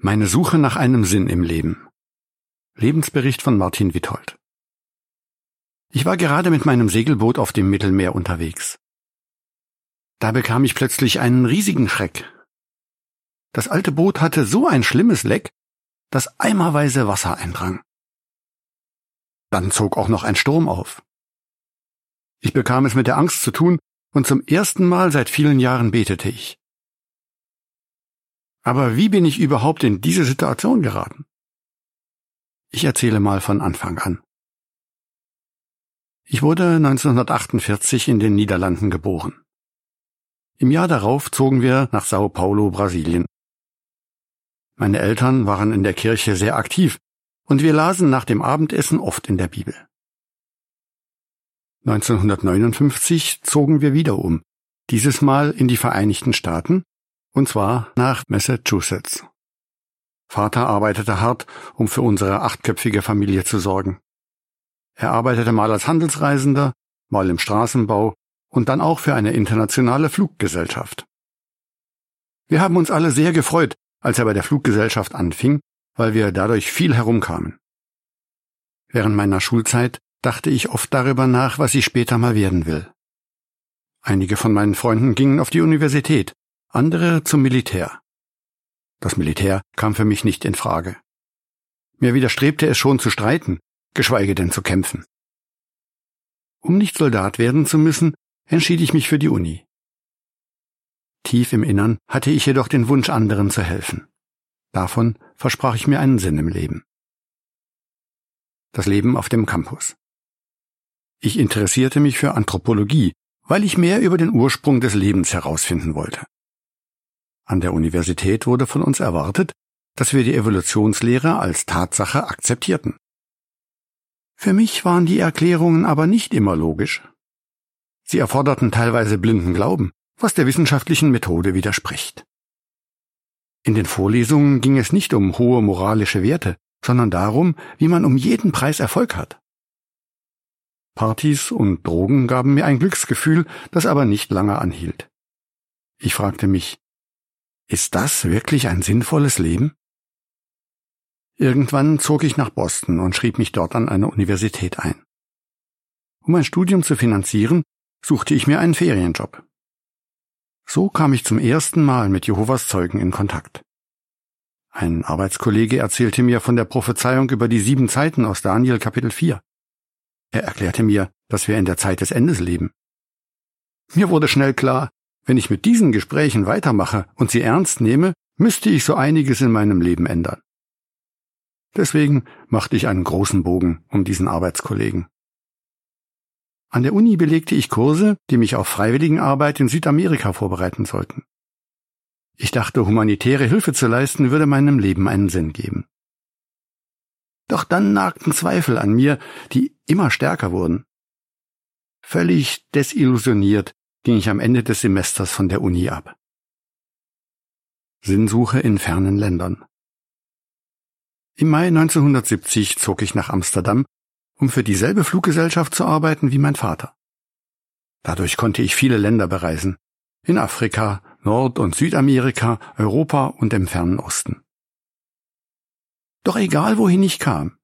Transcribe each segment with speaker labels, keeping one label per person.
Speaker 1: Meine Suche nach einem Sinn im Leben. Lebensbericht von Martin Withold. Ich war gerade mit meinem Segelboot auf dem Mittelmeer unterwegs. Da bekam ich plötzlich einen riesigen Schreck. Das alte Boot hatte so ein schlimmes Leck, dass eimerweise Wasser eindrang. Dann zog auch noch ein Sturm auf. Ich bekam es mit der Angst zu tun, und zum ersten Mal seit vielen Jahren betete ich. Aber wie bin ich überhaupt in diese Situation geraten? Ich erzähle mal von Anfang an. Ich wurde 1948 in den Niederlanden geboren. Im Jahr darauf zogen wir nach Sao Paulo, Brasilien. Meine Eltern waren in der Kirche sehr aktiv und wir lasen nach dem Abendessen oft in der Bibel. 1959 zogen wir wieder um, dieses Mal in die Vereinigten Staaten, und zwar nach Massachusetts. Vater arbeitete hart, um für unsere achtköpfige Familie zu sorgen. Er arbeitete mal als Handelsreisender, mal im Straßenbau und dann auch für eine internationale Fluggesellschaft. Wir haben uns alle sehr gefreut, als er bei der Fluggesellschaft anfing, weil wir dadurch viel herumkamen. Während meiner Schulzeit dachte ich oft darüber nach, was ich später mal werden will. Einige von meinen Freunden gingen auf die Universität, andere zum Militär. Das Militär kam für mich nicht in Frage. Mir widerstrebte es schon zu streiten, geschweige denn zu kämpfen. Um nicht Soldat werden zu müssen, entschied ich mich für die Uni. Tief im Innern hatte ich jedoch den Wunsch, anderen zu helfen. Davon versprach ich mir einen Sinn im Leben. Das Leben auf dem Campus. Ich interessierte mich für Anthropologie, weil ich mehr über den Ursprung des Lebens herausfinden wollte. An der Universität wurde von uns erwartet, dass wir die Evolutionslehre als Tatsache akzeptierten. Für mich waren die Erklärungen aber nicht immer logisch. Sie erforderten teilweise blinden Glauben, was der wissenschaftlichen Methode widerspricht. In den Vorlesungen ging es nicht um hohe moralische Werte, sondern darum, wie man um jeden Preis Erfolg hat. Partys und Drogen gaben mir ein Glücksgefühl, das aber nicht lange anhielt. Ich fragte mich, ist das wirklich ein sinnvolles Leben? Irgendwann zog ich nach Boston und schrieb mich dort an eine Universität ein. Um mein Studium zu finanzieren, suchte ich mir einen Ferienjob. So kam ich zum ersten Mal mit Jehovas Zeugen in Kontakt. Ein Arbeitskollege erzählte mir von der Prophezeiung über die sieben Zeiten aus Daniel Kapitel 4. Er erklärte mir, dass wir in der Zeit des Endes leben. Mir wurde schnell klar, wenn ich mit diesen Gesprächen weitermache und sie ernst nehme, müsste ich so einiges in meinem Leben ändern. Deswegen machte ich einen großen Bogen um diesen Arbeitskollegen. An der Uni belegte ich Kurse, die mich auf Freiwilligenarbeit in Südamerika vorbereiten sollten. Ich dachte, humanitäre Hilfe zu leisten würde meinem Leben einen Sinn geben. Doch dann nagten Zweifel an mir, die immer stärker wurden. Völlig desillusioniert ging ich am Ende des Semesters von der Uni ab. Sinnsuche in fernen Ländern. Im Mai 1970 zog ich nach Amsterdam um für dieselbe Fluggesellschaft zu arbeiten wie mein Vater. Dadurch konnte ich viele Länder bereisen, in Afrika, Nord- und Südamerika, Europa und im fernen Osten. Doch egal wohin ich kam,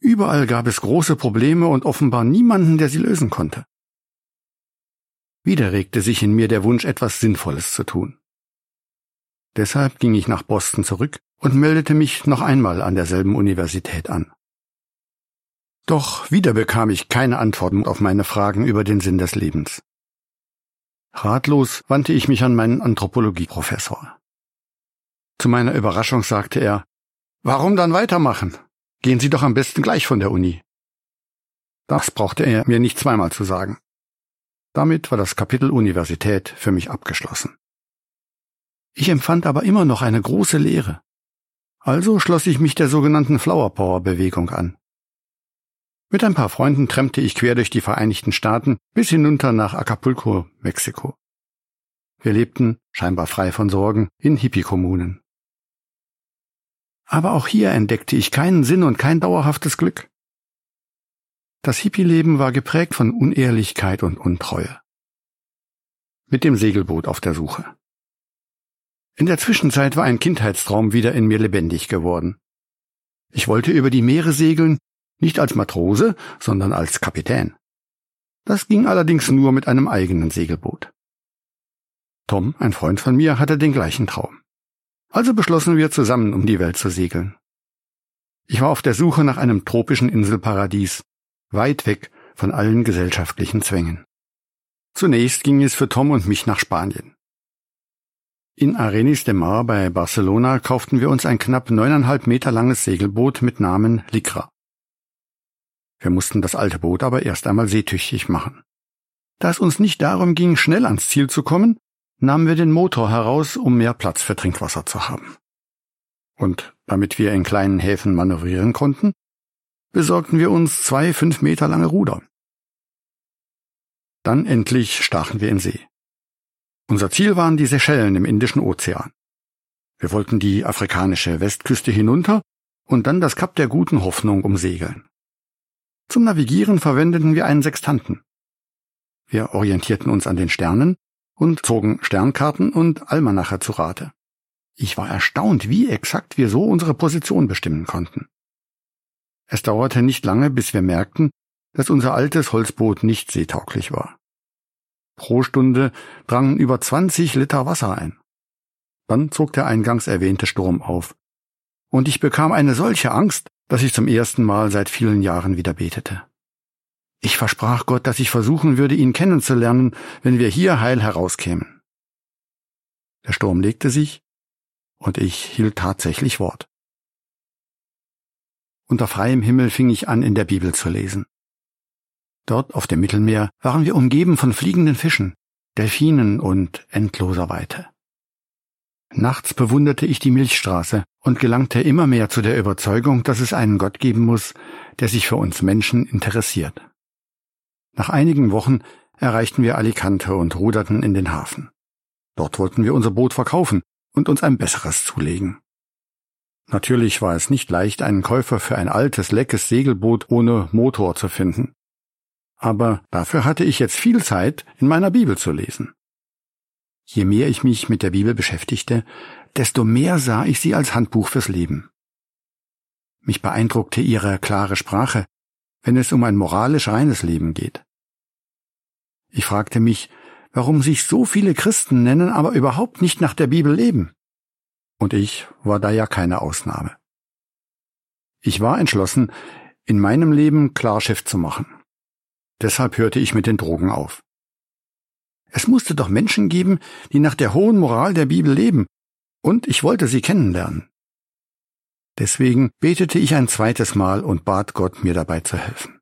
Speaker 1: überall gab es große Probleme und offenbar niemanden, der sie lösen konnte. Wieder regte sich in mir der Wunsch, etwas Sinnvolles zu tun. Deshalb ging ich nach Boston zurück und meldete mich noch einmal an derselben Universität an. Doch wieder bekam ich keine Antworten auf meine Fragen über den Sinn des Lebens. Ratlos wandte ich mich an meinen Anthropologieprofessor. Zu meiner Überraschung sagte er, Warum dann weitermachen? Gehen Sie doch am besten gleich von der Uni. Das brauchte er mir nicht zweimal zu sagen. Damit war das Kapitel Universität für mich abgeschlossen. Ich empfand aber immer noch eine große Leere. Also schloss ich mich der sogenannten Flower Power Bewegung an. Mit ein paar Freunden trennte ich quer durch die Vereinigten Staaten bis hinunter nach Acapulco, Mexiko. Wir lebten, scheinbar frei von Sorgen, in Hippie-Kommunen. Aber auch hier entdeckte ich keinen Sinn und kein dauerhaftes Glück. Das Hippie-Leben war geprägt von Unehrlichkeit und Untreue. Mit dem Segelboot auf der Suche. In der Zwischenzeit war ein Kindheitstraum wieder in mir lebendig geworden. Ich wollte über die Meere segeln, nicht als Matrose, sondern als Kapitän. Das ging allerdings nur mit einem eigenen Segelboot. Tom, ein Freund von mir, hatte den gleichen Traum. Also beschlossen wir zusammen, um die Welt zu segeln. Ich war auf der Suche nach einem tropischen Inselparadies, weit weg von allen gesellschaftlichen Zwängen. Zunächst ging es für Tom und mich nach Spanien. In Arenis de Mar bei Barcelona kauften wir uns ein knapp neuneinhalb Meter langes Segelboot mit Namen Likra. Wir mussten das alte Boot aber erst einmal seetüchtig machen. Da es uns nicht darum ging, schnell ans Ziel zu kommen, nahmen wir den Motor heraus, um mehr Platz für Trinkwasser zu haben. Und damit wir in kleinen Häfen manövrieren konnten, besorgten wir uns zwei fünf Meter lange Ruder. Dann endlich stachen wir in See. Unser Ziel waren die Seychellen im Indischen Ozean. Wir wollten die afrikanische Westküste hinunter und dann das Kap der guten Hoffnung umsegeln. Zum Navigieren verwendeten wir einen Sextanten. Wir orientierten uns an den Sternen und zogen Sternkarten und Almanache zu Rate. Ich war erstaunt, wie exakt wir so unsere Position bestimmen konnten. Es dauerte nicht lange, bis wir merkten, dass unser altes Holzboot nicht seetauglich war. Pro Stunde drangen über 20 Liter Wasser ein. Dann zog der eingangs erwähnte Sturm auf. Und ich bekam eine solche Angst, dass ich zum ersten Mal seit vielen Jahren wieder betete. Ich versprach Gott, dass ich versuchen würde, ihn kennenzulernen, wenn wir hier heil herauskämen. Der Sturm legte sich, und ich hielt tatsächlich Wort. Unter freiem Himmel fing ich an, in der Bibel zu lesen. Dort auf dem Mittelmeer waren wir umgeben von fliegenden Fischen, Delfinen und endloser Weite. Nachts bewunderte ich die Milchstraße und gelangte immer mehr zu der Überzeugung, dass es einen Gott geben muss, der sich für uns Menschen interessiert. Nach einigen Wochen erreichten wir Alicante und ruderten in den Hafen. Dort wollten wir unser Boot verkaufen und uns ein besseres zulegen. Natürlich war es nicht leicht, einen Käufer für ein altes, leckes Segelboot ohne Motor zu finden aber dafür hatte ich jetzt viel Zeit, in meiner Bibel zu lesen. Je mehr ich mich mit der Bibel beschäftigte, desto mehr sah ich sie als Handbuch fürs Leben. Mich beeindruckte ihre klare Sprache, wenn es um ein moralisch reines Leben geht. Ich fragte mich, warum sich so viele Christen nennen, aber überhaupt nicht nach der Bibel leben. Und ich war da ja keine Ausnahme. Ich war entschlossen, in meinem Leben Klarschiff zu machen. Deshalb hörte ich mit den Drogen auf. Es musste doch Menschen geben, die nach der hohen Moral der Bibel leben, und ich wollte sie kennenlernen. Deswegen betete ich ein zweites Mal und bat Gott, mir dabei zu helfen.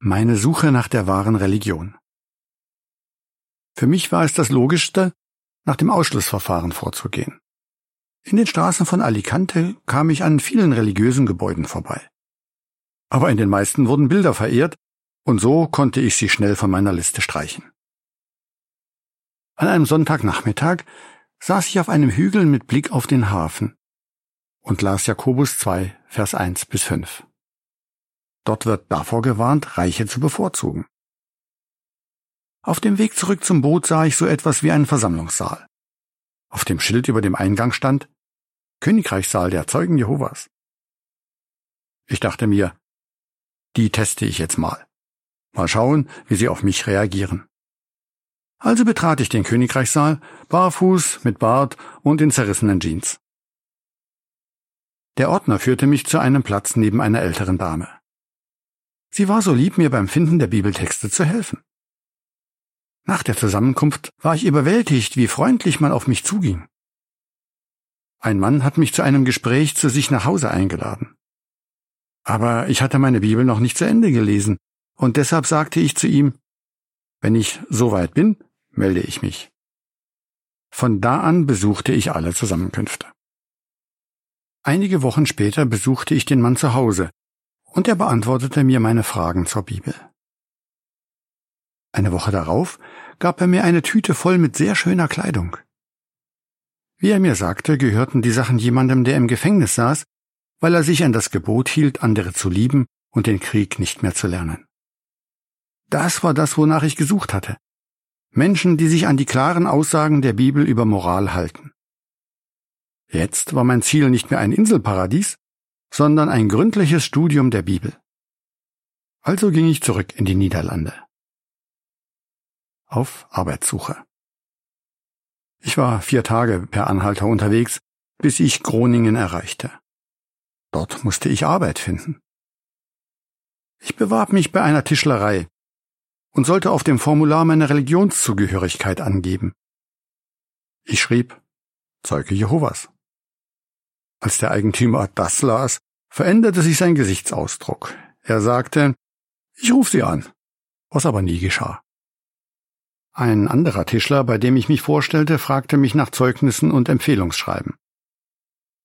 Speaker 1: Meine Suche nach der wahren Religion. Für mich war es das Logischste, nach dem Ausschlussverfahren vorzugehen. In den Straßen von Alicante kam ich an vielen religiösen Gebäuden vorbei. Aber in den meisten wurden Bilder verehrt, und so konnte ich sie schnell von meiner Liste streichen. An einem Sonntagnachmittag saß ich auf einem Hügel mit Blick auf den Hafen und las Jakobus 2, Vers 1 bis 5. Dort wird davor gewarnt, Reiche zu bevorzugen. Auf dem Weg zurück zum Boot sah ich so etwas wie einen Versammlungssaal. Auf dem Schild über dem Eingang stand Königreichssaal der Zeugen Jehovas. Ich dachte mir, die teste ich jetzt mal. Mal schauen, wie sie auf mich reagieren. Also betrat ich den Königreichssaal, barfuß, mit Bart und in zerrissenen Jeans. Der Ordner führte mich zu einem Platz neben einer älteren Dame. Sie war so lieb, mir beim Finden der Bibeltexte zu helfen. Nach der Zusammenkunft war ich überwältigt, wie freundlich man auf mich zuging. Ein Mann hat mich zu einem Gespräch zu sich nach Hause eingeladen. Aber ich hatte meine Bibel noch nicht zu Ende gelesen und deshalb sagte ich zu ihm, wenn ich soweit bin, melde ich mich. Von da an besuchte ich alle Zusammenkünfte. Einige Wochen später besuchte ich den Mann zu Hause, und er beantwortete mir meine Fragen zur Bibel. Eine Woche darauf gab er mir eine Tüte voll mit sehr schöner Kleidung. Wie er mir sagte, gehörten die Sachen jemandem, der im Gefängnis saß, weil er sich an das Gebot hielt, andere zu lieben und den Krieg nicht mehr zu lernen. Das war das, wonach ich gesucht hatte. Menschen, die sich an die klaren Aussagen der Bibel über Moral halten. Jetzt war mein Ziel nicht mehr ein Inselparadies, sondern ein gründliches Studium der Bibel. Also ging ich zurück in die Niederlande. Auf Arbeitssuche. Ich war vier Tage per Anhalter unterwegs, bis ich Groningen erreichte. Dort musste ich Arbeit finden. Ich bewarb mich bei einer Tischlerei und sollte auf dem Formular meine Religionszugehörigkeit angeben. Ich schrieb Zeuge Jehovas. Als der Eigentümer das las, veränderte sich sein Gesichtsausdruck. Er sagte, ich ruf Sie an, was aber nie geschah. Ein anderer Tischler, bei dem ich mich vorstellte, fragte mich nach Zeugnissen und Empfehlungsschreiben.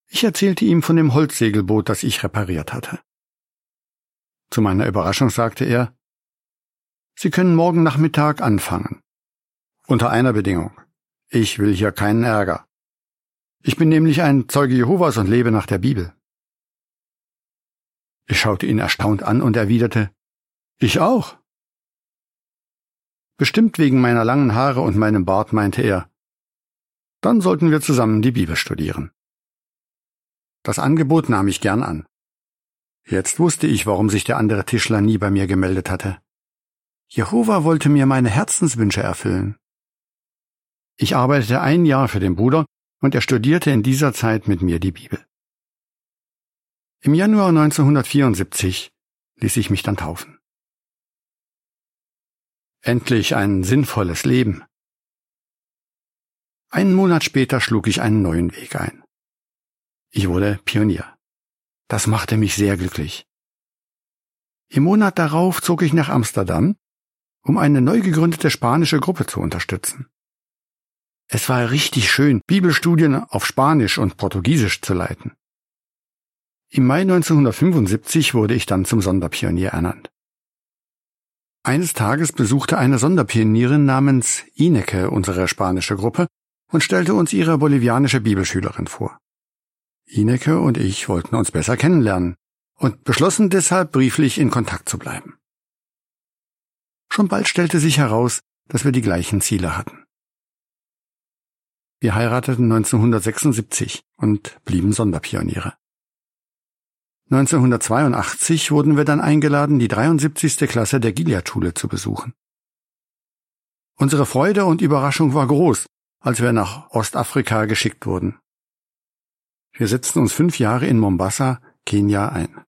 Speaker 1: Ich erzählte ihm von dem Holzsegelboot, das ich repariert hatte. Zu meiner Überraschung sagte er, Sie können morgen Nachmittag anfangen. Unter einer Bedingung. Ich will hier keinen Ärger. Ich bin nämlich ein Zeuge Jehovas und lebe nach der Bibel. Ich schaute ihn erstaunt an und erwiderte, ich auch. Bestimmt wegen meiner langen Haare und meinem Bart meinte er, dann sollten wir zusammen die Bibel studieren. Das Angebot nahm ich gern an. Jetzt wusste ich, warum sich der andere Tischler nie bei mir gemeldet hatte. Jehova wollte mir meine Herzenswünsche erfüllen. Ich arbeitete ein Jahr für den Bruder und er studierte in dieser Zeit mit mir die Bibel. Im Januar 1974 ließ ich mich dann taufen. Endlich ein sinnvolles Leben. Einen Monat später schlug ich einen neuen Weg ein. Ich wurde Pionier. Das machte mich sehr glücklich. Im Monat darauf zog ich nach Amsterdam, um eine neu gegründete spanische Gruppe zu unterstützen. Es war richtig schön, Bibelstudien auf Spanisch und Portugiesisch zu leiten. Im Mai 1975 wurde ich dann zum Sonderpionier ernannt. Eines Tages besuchte eine Sonderpionierin namens Ineke unsere spanische Gruppe und stellte uns ihre bolivianische Bibelschülerin vor. Ineke und ich wollten uns besser kennenlernen und beschlossen deshalb brieflich in Kontakt zu bleiben. Schon bald stellte sich heraus, dass wir die gleichen Ziele hatten. Wir heirateten 1976 und blieben Sonderpioniere. 1982 wurden wir dann eingeladen, die 73. Klasse der Gilead-Schule zu besuchen. Unsere Freude und Überraschung war groß, als wir nach Ostafrika geschickt wurden. Wir setzten uns fünf Jahre in Mombasa, Kenia ein.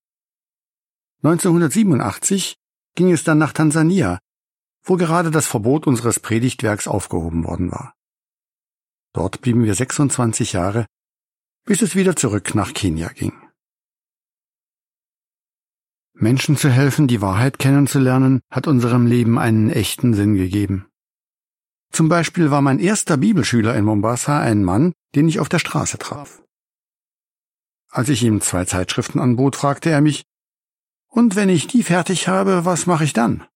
Speaker 1: 1987 ging es dann nach Tansania, wo gerade das Verbot unseres Predigtwerks aufgehoben worden war. Dort blieben wir 26 Jahre, bis es wieder zurück nach Kenia ging. Menschen zu helfen, die Wahrheit kennenzulernen, hat unserem Leben einen echten Sinn gegeben. Zum Beispiel war mein erster Bibelschüler in Mombasa ein Mann, den ich auf der Straße traf. Als ich ihm zwei Zeitschriften anbot, fragte er mich, und wenn ich die fertig habe, was mache ich dann?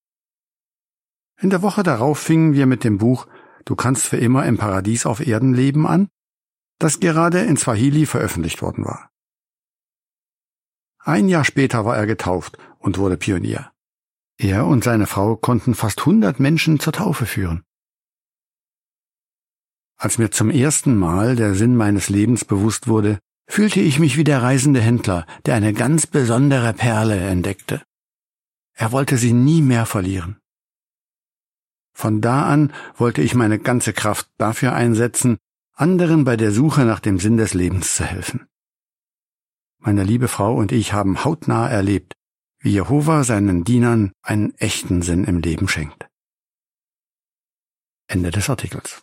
Speaker 1: In der Woche darauf fingen wir mit dem Buch Du kannst für immer im Paradies auf Erden leben an, das gerade in Swahili veröffentlicht worden war. Ein Jahr später war er getauft und wurde Pionier. Er und seine Frau konnten fast hundert Menschen zur Taufe führen. Als mir zum ersten Mal der Sinn meines Lebens bewusst wurde, fühlte ich mich wie der reisende Händler, der eine ganz besondere Perle entdeckte. Er wollte sie nie mehr verlieren. Von da an wollte ich meine ganze Kraft dafür einsetzen, anderen bei der Suche nach dem Sinn des Lebens zu helfen. Meine liebe Frau und ich haben hautnah erlebt, wie Jehova seinen Dienern einen echten Sinn im Leben schenkt. Ende des Artikels.